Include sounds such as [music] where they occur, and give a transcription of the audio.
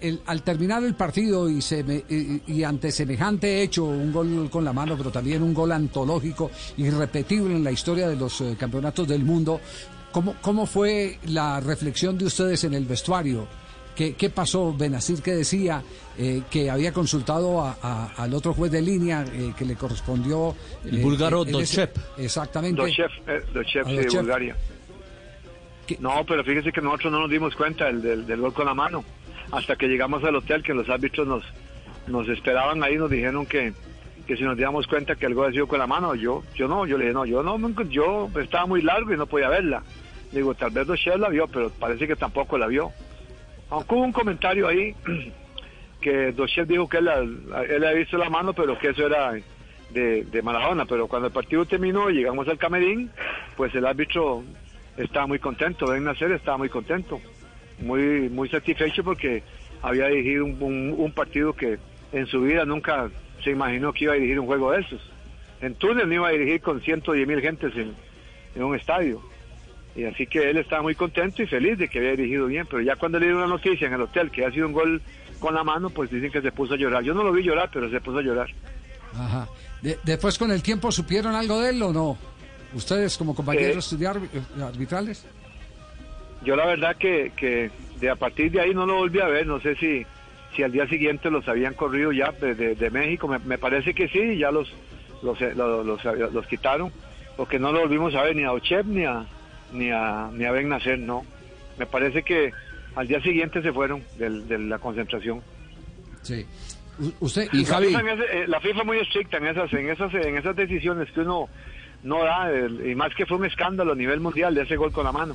el, al terminar el partido y, se y, ante semejante hecho, un gol con la mano, pero también un gol antológico, irrepetible en la historia de los eh, campeonatos del mundo, ¿cómo, ¿cómo fue la reflexión de ustedes en el vestuario? ¿Qué, qué pasó? Benazir que decía eh, que había consultado a, al otro juez de línea eh, que le correspondió... el búlgaro Dochev. Exactamente. Dochev, de Bulgaria. No, pero fíjese que nosotros no nos dimos cuenta del, del, gol con la mano. Hasta que llegamos al hotel, que los árbitros nos, nos esperaban ahí, nos dijeron que, que si nos dimos cuenta que el gol había sido con la mano, yo, yo no, yo le dije, no, yo no, yo estaba muy largo y no podía verla. Digo, tal vez Dochev la vio, pero parece que tampoco la vio. Aunque hubo un comentario ahí [clears throat] que Dochev dijo que él, él había visto la mano, pero que eso era de, de Maradona. Pero cuando el partido terminó y llegamos al camerín, pues el árbitro estaba muy contento, Ben Nacer estaba muy contento, muy, muy satisfecho porque había dirigido un, partido que en su vida nunca se imaginó que iba a dirigir un juego de esos. En Túnez no iba a dirigir con 110 mil gentes en, un estadio. Y así que él estaba muy contento y feliz de que había dirigido bien, pero ya cuando le dio una noticia en el hotel que ha sido un gol con la mano, pues dicen que se puso a llorar. Yo no lo vi llorar, pero se puso a llorar. Ajá. después con el tiempo supieron algo de él o no? ¿Ustedes como compañeros eh, de arbitrales? Yo la verdad que, que de a partir de ahí no lo volví a ver, no sé si, si al día siguiente los habían corrido ya de, México, me, parece que sí, ya los los, los, los, quitaron, porque no lo volvimos a ver ni a Ochev ni a, ni a, ni a Ben Nacer, no. Me parece que al día siguiente se fueron de la concentración. Sí. Usted y Javi. Eh, la FIFA, es muy estricta en esas, en esas, en esas decisiones que uno no da, y más que fue un escándalo a nivel mundial de ese gol con la mano.